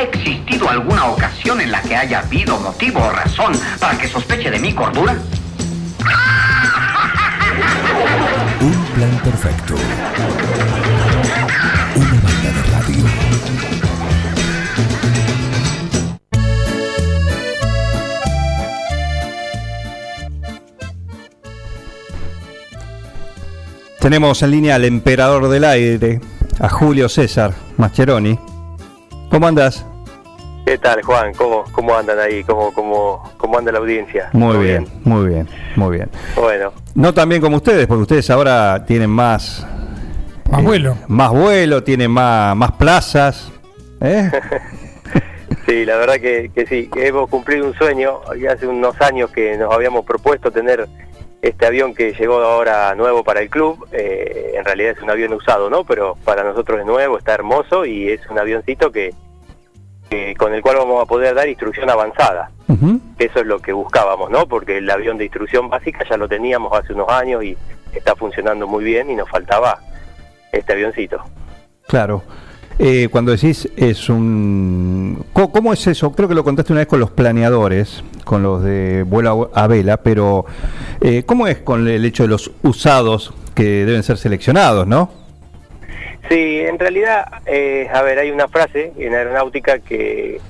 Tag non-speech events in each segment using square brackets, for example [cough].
¿Ha existido alguna ocasión en la que haya habido motivo o razón para que sospeche de mi cordura? Un plan perfecto. Una banda de radio. Tenemos en línea al emperador del aire, a Julio César Mascheroni. ¿Cómo andas? ¿Qué tal, Juan? ¿Cómo, cómo andan ahí? ¿Cómo, cómo, cómo anda la audiencia? Muy ¿Todo bien, muy bien, muy bien. Bueno, No tan bien como ustedes, porque ustedes ahora tienen más... Más eh, vuelo. Más vuelo, tienen más, más plazas. ¿eh? [laughs] sí, la verdad que, que sí, que hemos cumplido un sueño. Y hace unos años que nos habíamos propuesto tener este avión que llegó ahora nuevo para el club. Eh, en realidad es un avión usado, ¿no? Pero para nosotros es nuevo, está hermoso y es un avioncito que, con el cual vamos a poder dar instrucción avanzada. Eso es lo que buscábamos, ¿no? Porque el avión de instrucción básica ya lo teníamos hace unos años y está funcionando muy bien y nos faltaba este avioncito. Claro. Eh, cuando decís es un... ¿Cómo, cómo es eso? Creo que lo contaste una vez con los planeadores, con los de vuelo a a vela, pero eh, ¿cómo es con el hecho de los usados que deben ser seleccionados, no? Sí, en realidad, eh, a ver, hay una frase en aeronáutica que,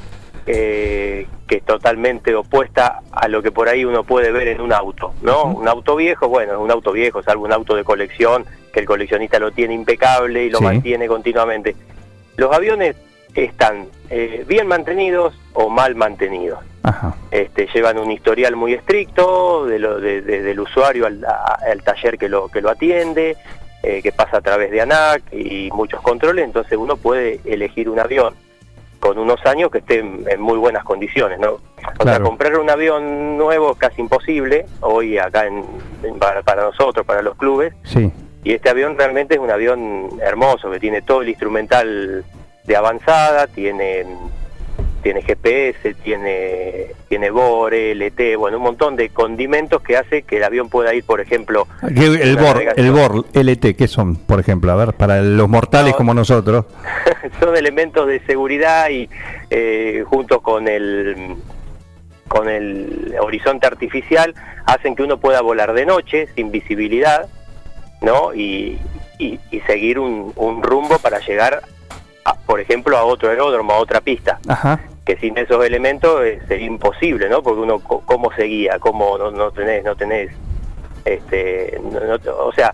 eh, que es totalmente opuesta a lo que por ahí uno puede ver en un auto, ¿no? Un auto viejo, bueno, es un auto viejo, salvo un auto de colección, que el coleccionista lo tiene impecable y lo Sí. mantiene continuamente. Los aviones están eh, bien mantenidos o mal mantenidos. Ajá. Este, llevan un historial muy estricto de lo, de- de- del usuario al, a- al taller que lo, que lo atiende, eh, que pasa a través de ANAC y muchos controles, entonces uno puede elegir un avión con unos años que esté en, muy buenas condiciones, ¿no? O sea, comprar un avión nuevo es casi imposible hoy acá en, para nosotros, para los clubes, Sí. y este avión realmente es un avión hermoso, que tiene todo el instrumental de avanzada, tiene tiene GPS, tiene tiene bore, LT, bueno, un montón de condimentos que hace que el avión pueda ir, por ejemplo, ¿Qué- El BOR, el BOR, LT, ¿qué son, por ejemplo? A ver, para los mortales No. como nosotros. [laughs] son elementos de seguridad y eh, junto con el con el horizonte artificial hacen que uno pueda volar de noche sin visibilidad, ¿no? Y, y- y seguir un, un rumbo para llegar, a, por ejemplo, a otro aeródromo, a otra pista. Ajá. Que sin esos elementos eh, sería imposible, ¿no? Porque uno cómo seguía, cómo no, no tenés, no tenés, este, no- no- o sea,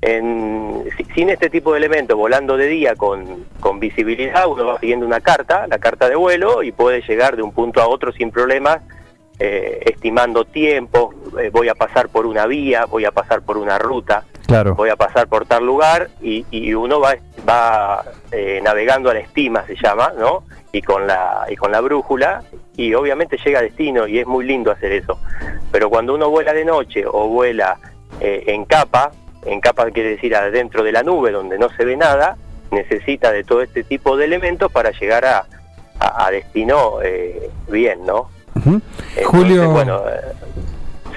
en- sin este tipo de elementos, volando de día con, con visibilidad, uno va siguiendo una carta, la carta de vuelo, y puede llegar de un punto a otro sin problemas, eh, estimando tiempo, eh, voy a pasar por una vía, voy a pasar por una ruta, Claro. voy a pasar por tal lugar, y, y uno va, va eh, navegando a la estima, se llama, ¿no? Y con, la, y con la brújula, y obviamente llega a destino, y es muy lindo hacer eso. Pero cuando uno vuela de noche o vuela eh, en capa, en capa quiere decir adentro de la nube donde no se ve nada, necesita de todo este tipo de elementos para llegar a, a- a destino eh, bien, ¿no? Entonces, Julio. Bueno,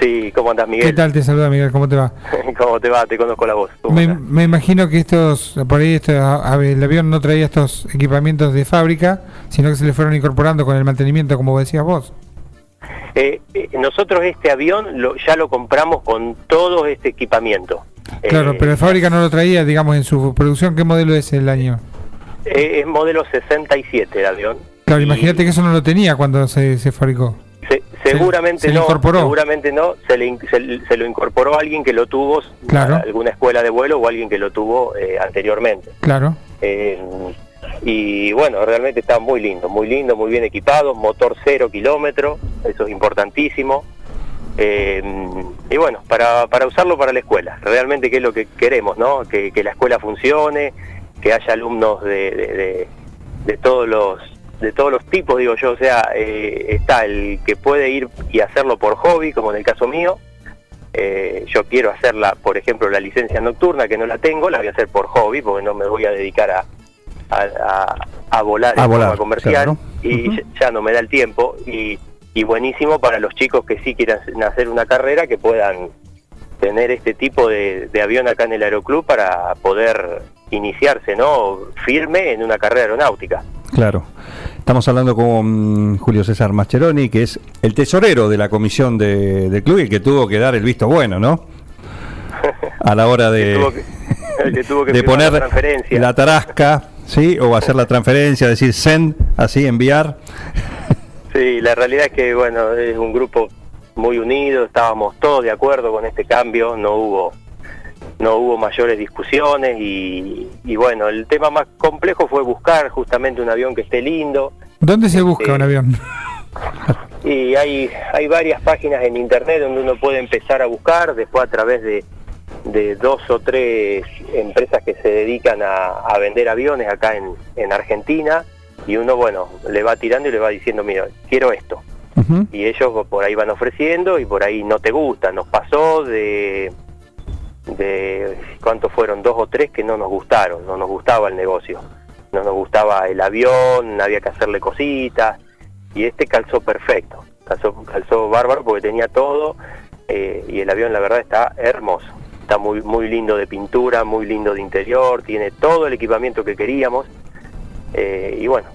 sí, ¿cómo andas ¿Qué Miguel? tal? Te saluda Miguel, ¿cómo te va? [laughs] ¿Cómo te va? Te conozco la voz. ¿Cómo Me, imagino que estos, por ahí esto, a ver, el avión no traía estos equipamientos de fábrica, sino que se le fueron incorporando con el mantenimiento, como decías vos. Eh, eh, nosotros este avión lo, ya lo compramos con todo este equipamiento. Claro, Eh, pero la fábrica no lo traía, digamos, en su producción. ¿Qué modelo es el año? eh, es modelo 67 el avión. Claro, Y imagínate que eso no lo tenía cuando se, se fabricó. Se- seguramente se no, seguramente no, se, le, se, se lo incorporó alguien que lo tuvo, Claro. alguna escuela de vuelo o alguien que lo tuvo eh, anteriormente. Claro. Eh, y bueno, realmente está muy lindo, muy lindo, muy bien equipado, motor cero kilómetro, eso es importantísimo. Eh, y bueno, para, para usarlo para la escuela, realmente que es lo que queremos, ¿no? Que, que la escuela funcione, que haya alumnos de, de, de- de todos los de todos los tipos, digo yo, o sea, eh, está el que puede ir y hacerlo por hobby, como en el caso mío, eh, yo quiero hacerla, por ejemplo, la licencia nocturna, que no la tengo, la voy a hacer por hobby, porque no me voy a dedicar a, a, a- a volar A en volar, forma comercial, claro. y ya, ya no me da el tiempo, y, y buenísimo para los chicos que sí quieran hacer una carrera, que puedan tener este tipo de, de avión acá en el aeroclub para poder iniciarse, ¿no? Firme en una carrera aeronáutica. Claro. Estamos hablando con Julio César Mascheroni, que es el tesorero de la comisión de, del club y que tuvo que dar el visto bueno, ¿no? [laughs] A la hora de, Que tuvo que- tuvo de poner la la tarasca, ¿sí? O hacer la transferencia, decir send, así enviar. Sí, la realidad es que, bueno, es un grupo muy unido, estábamos todos de acuerdo con este cambio, no hubo no hubo mayores discusiones y, y bueno, el tema más complejo fue buscar justamente un avión que esté lindo ¿Dónde se busca Sí. un avión? y hay, hay varias páginas en internet donde uno puede empezar a buscar, después a través de, de dos o tres empresas que se dedican a, a vender aviones acá en, en Argentina y uno, bueno, le va tirando y le va diciendo, mira, quiero esto. Y ellos por ahí van ofreciendo y por ahí no te gusta. Nos pasó de, de ¿cuántos fueron? Dos o tres que no nos gustaron, no nos gustaba el negocio, no nos gustaba el avión, había que hacerle cositas y este calzó perfecto, calzó, calzó bárbaro porque tenía todo eh, y el avión la verdad está hermoso. Está muy, muy lindo de pintura, muy lindo de interior, tiene todo el equipamiento que queríamos eh, y bueno,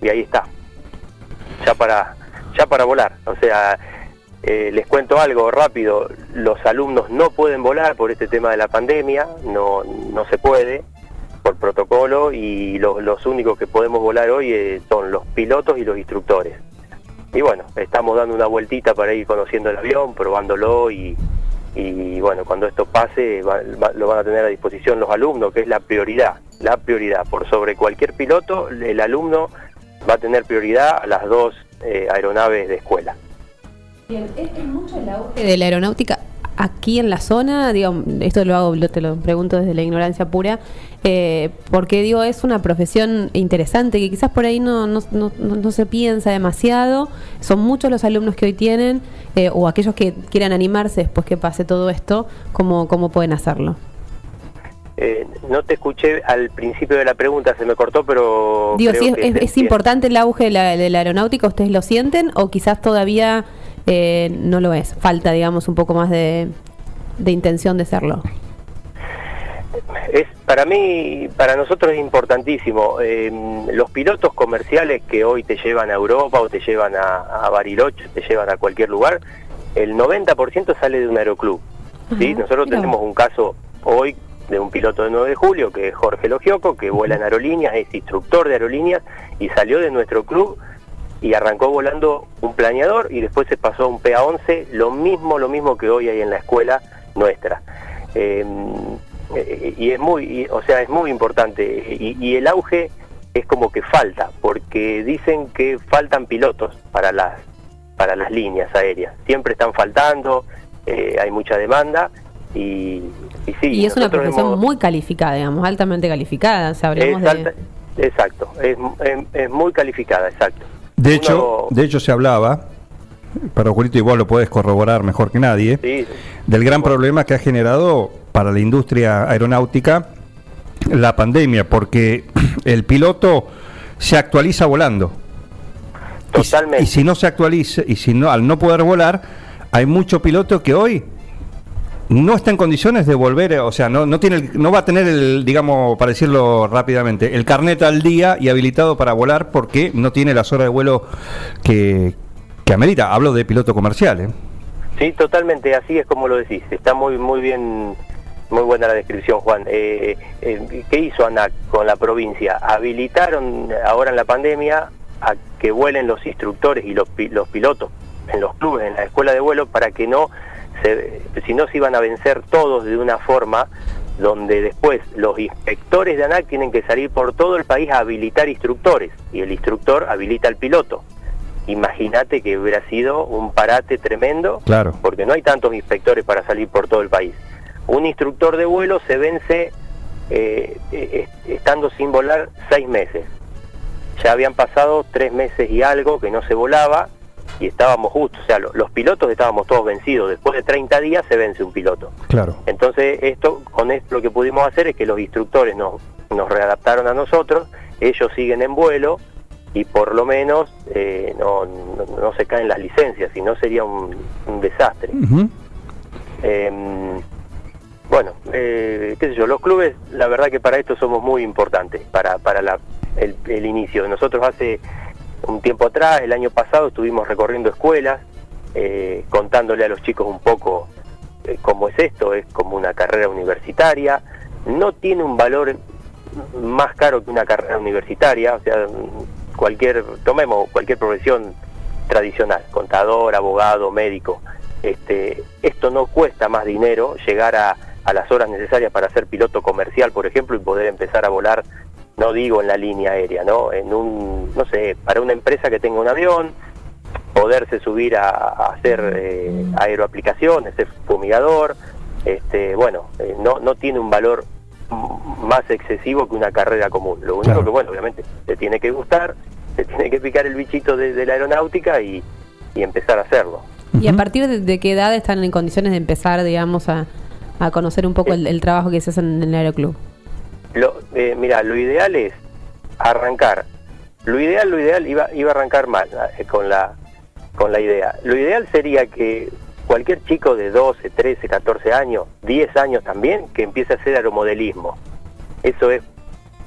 y ahí está, ya para ya para volar. O sea, eh, les cuento algo rápido, los alumnos no pueden volar por este tema de la pandemia, no, no se puede por protocolo y lo- los únicos que podemos volar hoy eh, son los pilotos y los instructores. Y bueno, estamos dando una vueltita para ir conociendo el avión, probándolo y, bueno, cuando esto pase va- lo van a tener a disposición los alumnos, que es la prioridad, la prioridad. Por sobre cualquier piloto, el alumno va a tener prioridad a las dos eh, aeronaves de escuela. Bien, ¿es, es mucho el auge de la aeronáutica aquí en la zona? Digo, esto lo hago, lo- te lo pregunto desde la ignorancia pura, eh, porque digo, es una profesión interesante que quizás por ahí no, no, no- no- se piensa demasiado. Son muchos los alumnos que hoy tienen, eh, o aquellos que quieran animarse después que pase todo esto, ¿cómo, cómo pueden hacerlo? Eh, no te escuché al principio de la pregunta, se me cortó, pero... Digo, creo si es, que es- es importante el auge de la, de la aeronáutica, ¿ustedes lo sienten o quizás todavía eh, no lo es? Falta, digamos, un poco más de, de intención de serlo. Es para mí, para nosotros es importantísimo. Eh, los pilotos comerciales que hoy te llevan a Europa o te llevan a, a Bariloche, te llevan a cualquier lugar, el 90% sale de un aeroclub. ¿sí? Ajá, Nosotros tenemos un caso hoy de un piloto de 9 de julio, que es Jorge Logioco, que vuela en aerolíneas, es instructor de aerolíneas y salió de nuestro club y arrancó volando un planeador y después se pasó a un PA-11, lo mismo, lo mismo que hoy hay en la escuela nuestra. Eh, y es muy, y- o sea, es muy importante y, y el auge es como que falta, porque dicen que faltan pilotos para las para las líneas aéreas. Siempre están faltando, eh, hay mucha demanda y, y sí. y es una profesión hemos- muy calificada, digamos, altamente calificada. O sea, de... exacto, es, es- es muy calificada, exacto. De hecho, de hecho se hablaba, pero Julito vos lo podés corroborar mejor que nadie, sí, del gran problema que ha generado para la industria aeronáutica la pandemia, porque [clears throat] el piloto se actualiza volando. Y. Y, si no se actualiza, y si no, al no poder volar, hay mucho piloto que hoy no está en condiciones de volver, o sea, no, no tiene no va a tener el, digamos, para decirlo rápidamente, el carnet al día y habilitado para volar porque no tiene las horas de vuelo que, que amerita. Hablo de piloto comercial, ¿eh? Sí, totalmente, así es como lo decís. Está muy muy bien, muy buena la descripción, Juan. Eh, eh, ¿Qué hizo ANAC con la provincia? Habilitaron ahora en la pandemia a que vuelen los instructores y los, los pilotos en los clubes, en la escuela de vuelo, para que no, se, si no se iban a vencer todos de una forma donde después los inspectores de ANAC tienen que salir por todo el país a habilitar instructores y el instructor habilita al piloto. Imagínate que hubiera sido un parate tremendo Claro. porque no hay tantos inspectores para salir por todo el país. Un instructor de vuelo se vence eh, eh, estando sin volar seis meses. Ya habían pasado tres meses y algo que no se volaba y estábamos justos, o sea, lo- los pilotos estábamos todos vencidos. Después de 30 días se vence un piloto. Claro. Entonces, esto, con esto lo que pudimos hacer es que los instructores nos, nos readaptaron a nosotros, ellos siguen en vuelo y por lo menos eh, no, no, no se caen las licencias, si no sería un, un desastre. Eh, bueno, eh, qué sé yo, los clubes, la verdad que para esto somos muy importantes, para, para, la, el, el inicio. Nosotros hace un tiempo atrás, el año pasado, estuvimos recorriendo escuelas, eh, contándole a los chicos un poco eh, cómo es esto, es como una carrera universitaria, no tiene un valor más caro que una carrera universitaria, o sea, cualquier, tomemos cualquier profesión tradicional, contador, abogado, médico, este, esto no cuesta más dinero, llegar a, a las horas necesarias para ser piloto comercial, por ejemplo, y poder empezar a volar, no digo en la línea aérea, ¿no? En un, no sé, para una empresa que tenga un avión, poderse subir a, a hacer eh, aeroaplicaciones, ser fumigador, este, bueno, eh, no, no tiene un valor más excesivo que una carrera común. Lo único Claro. que, bueno, obviamente, te tiene que gustar, te tiene que picar el bichito de, de la aeronáutica y, y empezar a hacerlo. ¿Y a partir de, de qué edad están en condiciones de empezar, digamos, a, a conocer un poco el, el trabajo que se hace en el aeroclub? Lo, eh, mira, lo ideal es arrancar. Lo ideal, lo ideal, iba, iba a arrancar mal eh, con la, con la idea. Lo ideal sería que cualquier chico de 12, 13, 14 años, 10 años también, que empiece a hacer aeromodelismo. Eso es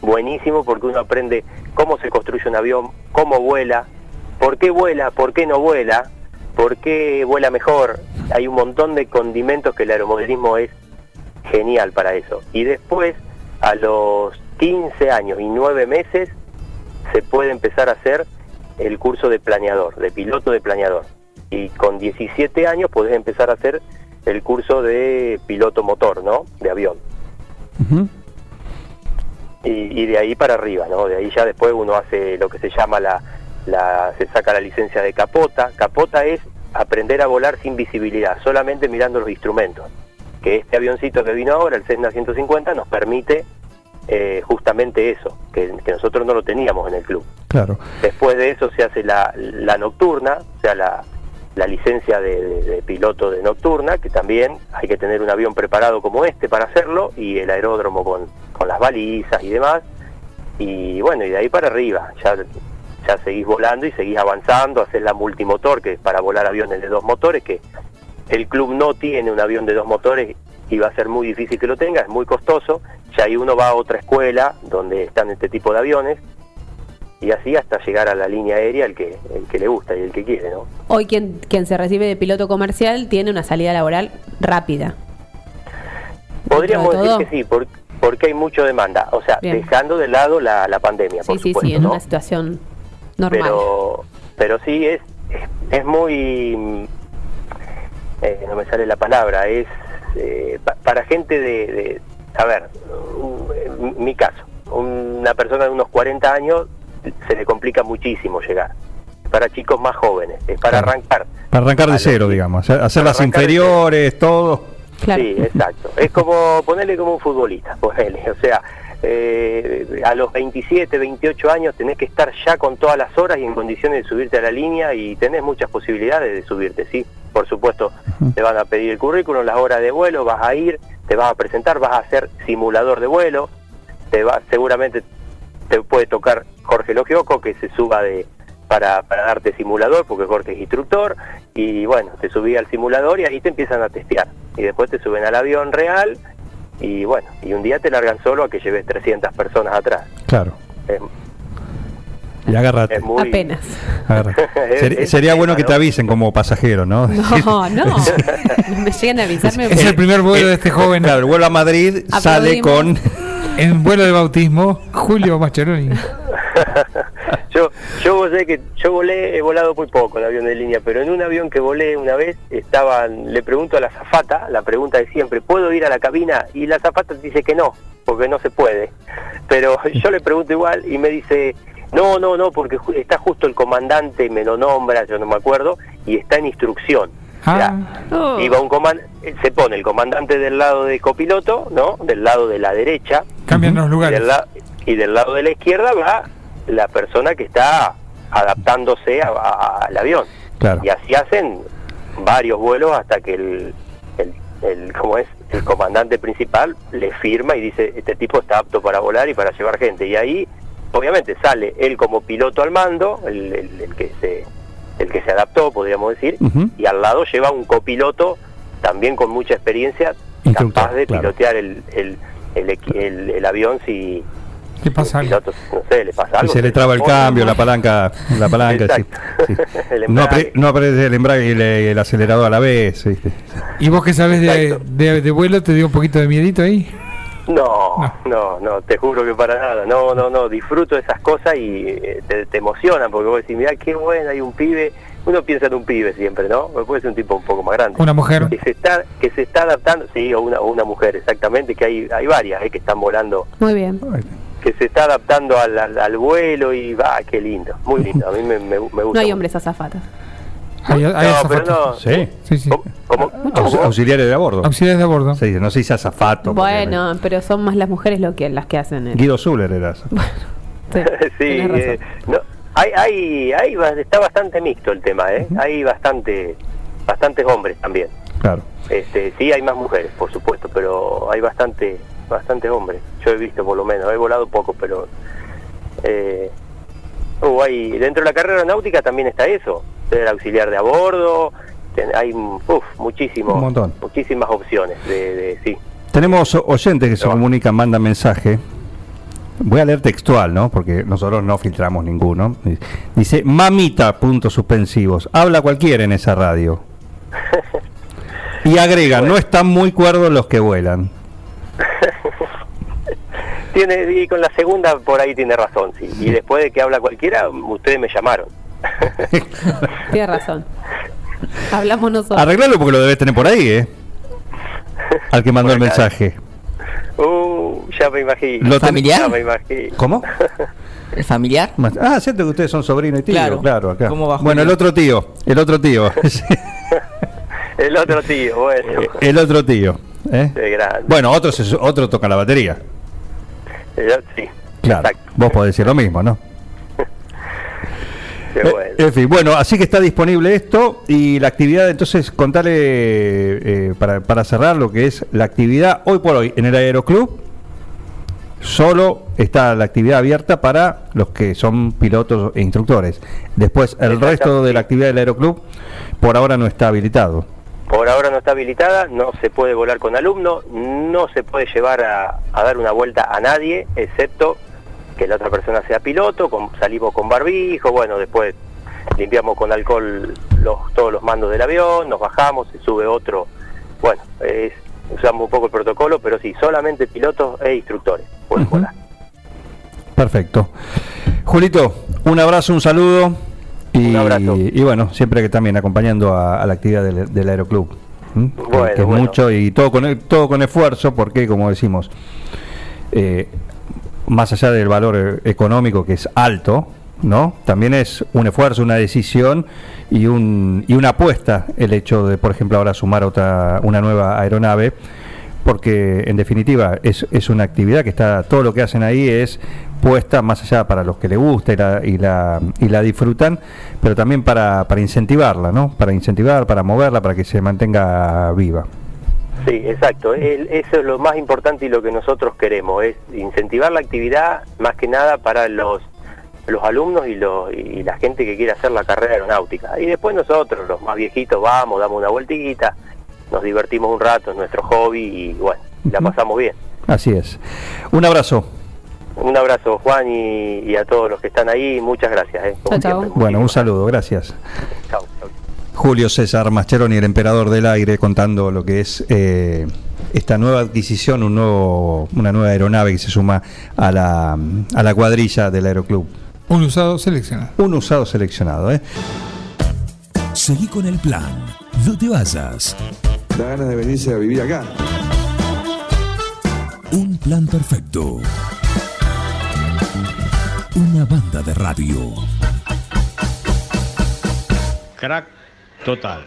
buenísimo porque uno aprende cómo se construye un avión, cómo vuela, por qué vuela, por qué no vuela, por qué vuela mejor. Hay un montón de condimentos que el aeromodelismo es genial para eso. Y después, a los 15 años y 9 meses, se puede empezar a hacer el curso de planeador, de piloto de planeador. Y con 17 años podés empezar a hacer el curso de piloto motor, ¿no? De avión. Y, y de ahí para arriba, ¿no? De ahí ya después uno hace lo que se llama la, la, se saca la licencia de capota. Capota es aprender a volar sin visibilidad, solamente mirando los instrumentos. Que este avioncito que vino ahora, el Cessna 150, nos permite eh, justamente eso, que, que nosotros no lo teníamos en el club. Claro. Después de eso se hace la, la nocturna, o sea, la, la licencia de, de- de piloto de nocturna, que también hay que tener un avión preparado como este para hacerlo, y el aeródromo con, con las balizas y demás. Y bueno, y de ahí para arriba, ya, ya seguís volando y seguís avanzando, hacer la multimotor, que es para volar aviones de dos motores, que el club no tiene un avión de dos motores y va a ser muy difícil que lo tenga, es muy costoso. Ya ahí uno va a otra escuela donde están este tipo de aviones y así hasta llegar a la línea aérea el que el que le gusta y el que quiere, ¿no? Hoy quien, quien se recibe de piloto comercial tiene una salida laboral rápida. Podríamos de decir que sí, por- porque hay mucha demanda, o sea, Bien. dejando de lado la, la pandemia, Sí, por sí, supuesto, sí, en ¿no? una situación normal. pero pero sí es es muy mm, eh, no me sale la palabra es eh, pa- para gente de, de- a ver un- en mi caso una persona de unos 40 años se le complica muchísimo llegar para chicos más jóvenes es para Claro. arrancar Para arrancar A de cero, digamos. Hacer las inferiores, todo. Claro. Sí, exacto. Es como ponerle como un futbolista, [laughs] ponele. O sea, eh, a los 27, 28 años tenés que estar ya con todas las horas y en condiciones de subirte a la línea y tenés muchas posibilidades de subirte, ¿sí? Por supuesto, te van a pedir el currículum, las horas de vuelo, vas a ir, te vas a presentar, vas a hacer simulador de vuelo, te va, seguramente te puede tocar Jorge Logioco que se suba de para, para darte simulador, porque Jorge es instructor, y bueno, te subí al simulador y ahí te empiezan a testear. Y después te suben al avión real y bueno, y un día te largan solo a que lleves 300 personas atrás. Claro. Y agárrate. muy... Apenas. agárrate. [laughs] Es- Ser- es sería bueno tema, que te avisen como pasajero, ¿no? [laughs] No, [laughs] no. No me llegan a avisarme. Es el primer vuelo de este joven. Claro, el vuelo a Madrid sale con. En vuelo de bautismo, Julio Maccheroni. yo yo volé que yo volé he volado muy poco en avión de línea pero en un avión que volé una vez estaban le pregunto a la zafata la pregunta de siempre puedo ir a la cabina y la zafata dice que no porque no se puede pero yo le pregunto igual y me dice no no no porque ju- está justo el comandante me lo nombra yo no me acuerdo y está en instrucción Ah, Oh. iba un coman- se pone el comandante del lado de copiloto no del lado de la derecha cambian los y lugares. del, la- y del lado de la izquierda va la persona que está adaptándose a- a- al avión. Claro. Y así hacen varios vuelos hasta que el, el, el- ¿cómo es? el comandante principal le firma y dice, este tipo está apto para volar y para llevar gente. Y ahí, obviamente, sale él como piloto al mando, el, el- el que se el que se adaptó, podríamos decir, y al lado lleva un copiloto también con mucha experiencia, Instructor, capaz de claro. pilotear el, el, el, equi- el- el avión si, ¿Qué pasa no sé, le pasa Y algo. se le traba el cambio, la palanca, la palanca. sí, Exacto. sí. [laughs] El No, apre- no aparece el embrague y el, el acelerador a la vez. ¿viste? ¿Y vos que sabes de, de, de vuelo te dio un poquito de miedito ahí? No, no, no, te juro que para nada. No, no, no, disfruto de esas cosas y eh, te, te emocionan porque vos decís, mirá qué bueno, hay un pibe. Uno piensa en un pibe siempre, ¿no? Puede ser un tipo un poco más grande. Una mujer. Que se está, que se está adaptando, sí, o una, o una mujer, exactamente, que hay, hay varias eh, que están volando, Muy bien. que se está adaptando al, al, al vuelo y va, qué lindo, muy lindo. A mí me, me, me gusta. No hay mucho. hombres azafatas. Hay, hay No, pero azafatos. no. Sí. Sí, sí. ¿Cómo? ¿Cómo? Aus- ¿Cómo? auxiliares de a bordo. Auxiliares de bordo. Se dice, no se dice azafato. porque- Bueno, pero son más las mujeres lo que las que hacen el... Guido Zuller era. Sí, [laughs] sí, eh, no, hay, hay, está bastante mixto el tema, ¿eh? Hay bastante, bastantes hombres también. Claro. Este, sí, hay más mujeres, por supuesto, pero hay bastante, bastantes hombres. Yo he visto por lo menos, he volado poco, pero eh, uh, hay, dentro de la carrera náutica también está eso, ser auxiliar de a bordo, ten- hay uf, muchísimo, Un montón. muchísimas opciones de, de sí. Tenemos oyentes que se No. comunican, mandan mensaje. Voy a leer textual, ¿no? Porque nosotros no filtramos ninguno. Dice, mamita, puntos suspensivos. Habla cualquiera en esa radio. [laughs] Y agrega, no están muy cuerdos los que vuelan. Tiene, y con la segunda por ahí tiene razón, sí. Y después de que habla cualquiera, ustedes me llamaron. [laughs] Tienes razón. Hablamos nosotros. Arreglalo porque lo debes tener por ahí, ¿eh? Al que mandó el mensaje. Uh, ya me imagino. Lo ¿Familiar? Ya me imagino. ¿Cómo? [laughs] ¿El familiar? Ah, cierto que ustedes son sobrino y tío, claro, Claro. acá. ¿Cómo va, bueno, el otro tío, el otro tío. [laughs] El otro tío, bueno. Eh, el otro tío. ¿eh? Qué grande. Bueno, otro, se- otro toca la batería. Sí. Claro, Exacto. vos podés decir lo mismo, ¿no? [laughs] Eh, bueno. En fin, bueno, así que está disponible esto y la actividad, entonces contale eh, para, para cerrar lo que es la actividad hoy por hoy en el Aeroclub. Solo está la actividad abierta para los que son pilotos e instructores. Después, el resto de la actividad del Aeroclub por ahora no está habilitado. Por ahora no está habilitada, no se puede volar con alumnos, no se puede llevar a, a dar una vuelta a nadie, excepto que la otra persona sea piloto, con- salimos con barbijo, bueno, después limpiamos con alcohol los, todos los mandos del avión, nos bajamos, se sube otro, bueno, es- usamos un poco el protocolo, pero sí, solamente pilotos e instructores pueden Ujú. volar. Perfecto. Julito, un abrazo, un saludo. Y, Un abrazo. y bueno, siempre que también acompañando a, a la actividad del, del Aeroclub. Que- Bueno, que es bueno. mucho y todo con, todo con esfuerzo, porque como decimos, eh, más allá del valor económico que es alto, ¿no? También es un esfuerzo, una decisión y, un, y una apuesta el hecho de, por ejemplo, ahora sumar otra, una nueva aeronave, porque en definitiva es, es una actividad que está, todo lo que hacen ahí es puesta más allá para los que le gusta y la, y la, y la disfrutan, pero también para, para incentivarla, ¿no? Para incentivar, para moverla, para que se mantenga viva. Sí, exacto. El- eso es lo más importante y lo que nosotros queremos, es incentivar la actividad más que nada para los los alumnos y, los, y la gente que quiere hacer la carrera aeronáutica. Y después nosotros, los más viejitos, vamos, damos una vueltita, nos divertimos un rato, es nuestro hobby y bueno, la pasamos bien. Así es. Un abrazo. Un abrazo Juan y, y a todos los que están ahí, muchas gracias. eh, siempre. Bueno, un saludo, gracias. Chau, chau. Julio César Mascheroni, el emperador del aire, contando lo que es eh, esta nueva adquisición, un nuevo, una nueva aeronave que se suma a la, a la cuadrilla del Aeroclub. Un usado seleccionado. Un usado seleccionado, ¿eh? Seguí con el plan. No te vayas. Da ganas de venirse a vivir acá. Un plan perfecto. Una banda de radio. Crack total.